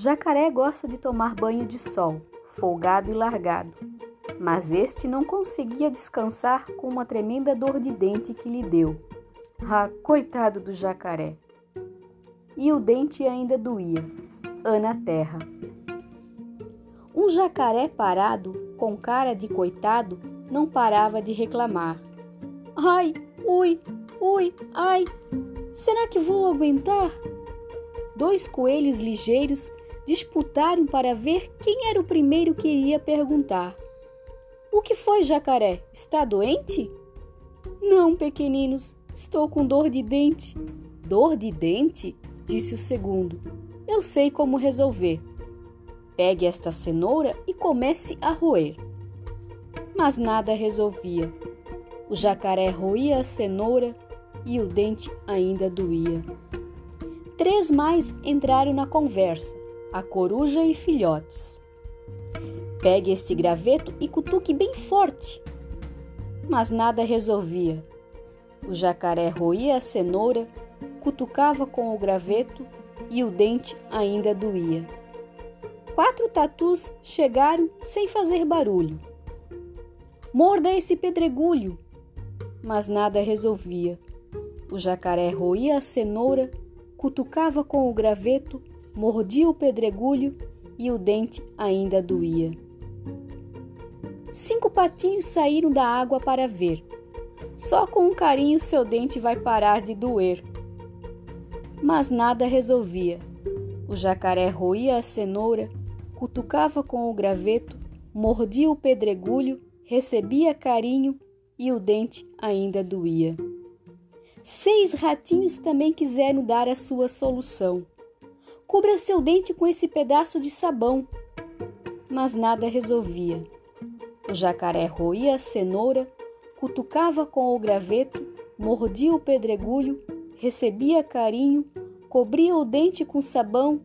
Jacaré gosta de tomar banho de sol, folgado e largado, mas este não conseguia descansar com uma tremenda dor de dente que lhe deu. Ah, coitado do jacaré! E o dente ainda doía. Ana Terra. Um jacaré parado, com cara de coitado, não parava de reclamar. Ai, ui, ui, ai! Será que vou aguentar? Dois coelhos ligeiros disputaram para ver quem era o primeiro que iria perguntar. O que foi, jacaré? Está doente? Não, pequeninos, estou com dor de dente. Dor de dente? disse o segundo. Eu sei como resolver. Pegue esta cenoura e comece a roer. Mas nada resolvia. O jacaré roía a cenoura e o dente ainda doía. Três mais entraram na conversa a coruja e filhotes. Pegue este graveto e cutuque bem forte. Mas nada resolvia. O jacaré roía a cenoura, cutucava com o graveto e o dente ainda doía. Quatro tatus chegaram sem fazer barulho. Morda esse pedregulho! Mas nada resolvia. O jacaré roía a cenoura, cutucava com o graveto mordia o pedregulho e o dente ainda doía. Cinco patinhos saíram da água para ver. Só com um carinho seu dente vai parar de doer. Mas nada resolvia. O jacaré roía a cenoura, cutucava com o graveto, mordia o pedregulho, recebia carinho e o dente ainda doía. Seis ratinhos também quiseram dar a sua solução. Cubra seu dente com esse pedaço de sabão. Mas nada resolvia. O jacaré roía a cenoura, cutucava com o graveto, mordia o pedregulho, recebia carinho, cobria o dente com sabão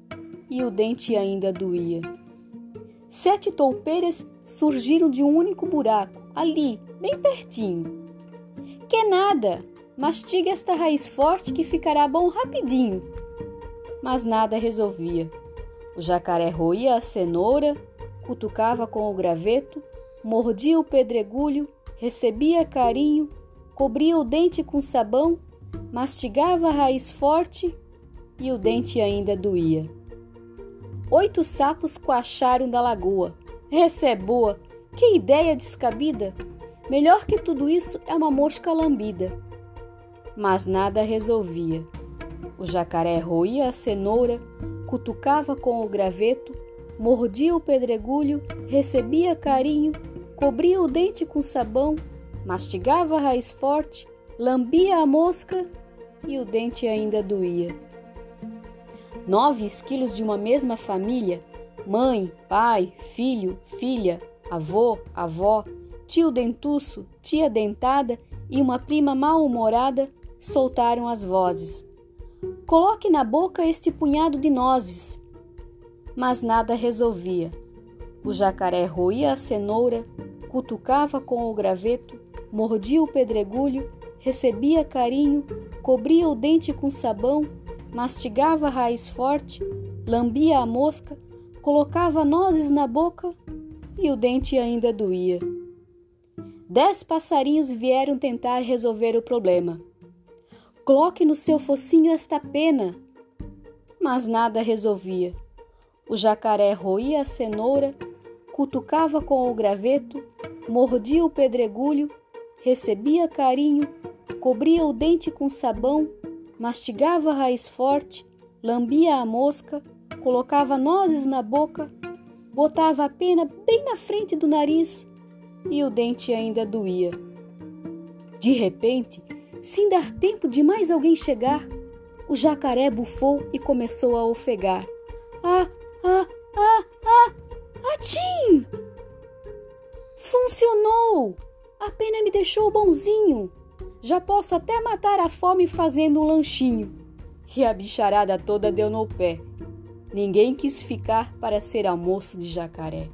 e o dente ainda doía. Sete toupeiras surgiram de um único buraco, ali, bem pertinho. Que nada! Mastiga esta raiz forte que ficará bom rapidinho mas nada resolvia. O jacaré roía a cenoura, cutucava com o graveto, mordia o pedregulho, recebia carinho, cobria o dente com sabão, mastigava a raiz forte e o dente ainda doía. Oito sapos coacharam da lagoa. Essa é boa! Que ideia descabida! Melhor que tudo isso é uma mosca lambida. Mas nada resolvia. O jacaré roía a cenoura, cutucava com o graveto, mordia o pedregulho, recebia carinho, cobria o dente com sabão, mastigava a raiz forte, lambia a mosca e o dente ainda doía. Nove esquilos de uma mesma família, mãe, pai, filho, filha, avô, avó, tio dentuço, tia dentada e uma prima mal-humorada soltaram as vozes. Coloque na boca este punhado de nozes. Mas nada resolvia. O jacaré roía a cenoura, cutucava com o graveto, mordia o pedregulho, recebia carinho, cobria o dente com sabão, mastigava a raiz forte, lambia a mosca, colocava nozes na boca e o dente ainda doía. Dez passarinhos vieram tentar resolver o problema. Coloque no seu focinho esta pena. Mas nada resolvia. O jacaré roía a cenoura, cutucava com o graveto, mordia o pedregulho, recebia carinho, cobria o dente com sabão, mastigava a raiz forte, lambia a mosca, colocava nozes na boca, botava a pena bem na frente do nariz e o dente ainda doía. De repente, sem dar tempo de mais alguém chegar, o jacaré bufou e começou a ofegar. Ah, ah, ah, ah! Atim! Funcionou! A pena me deixou bonzinho. Já posso até matar a fome fazendo um lanchinho. E a bicharada toda deu no pé. Ninguém quis ficar para ser almoço de jacaré.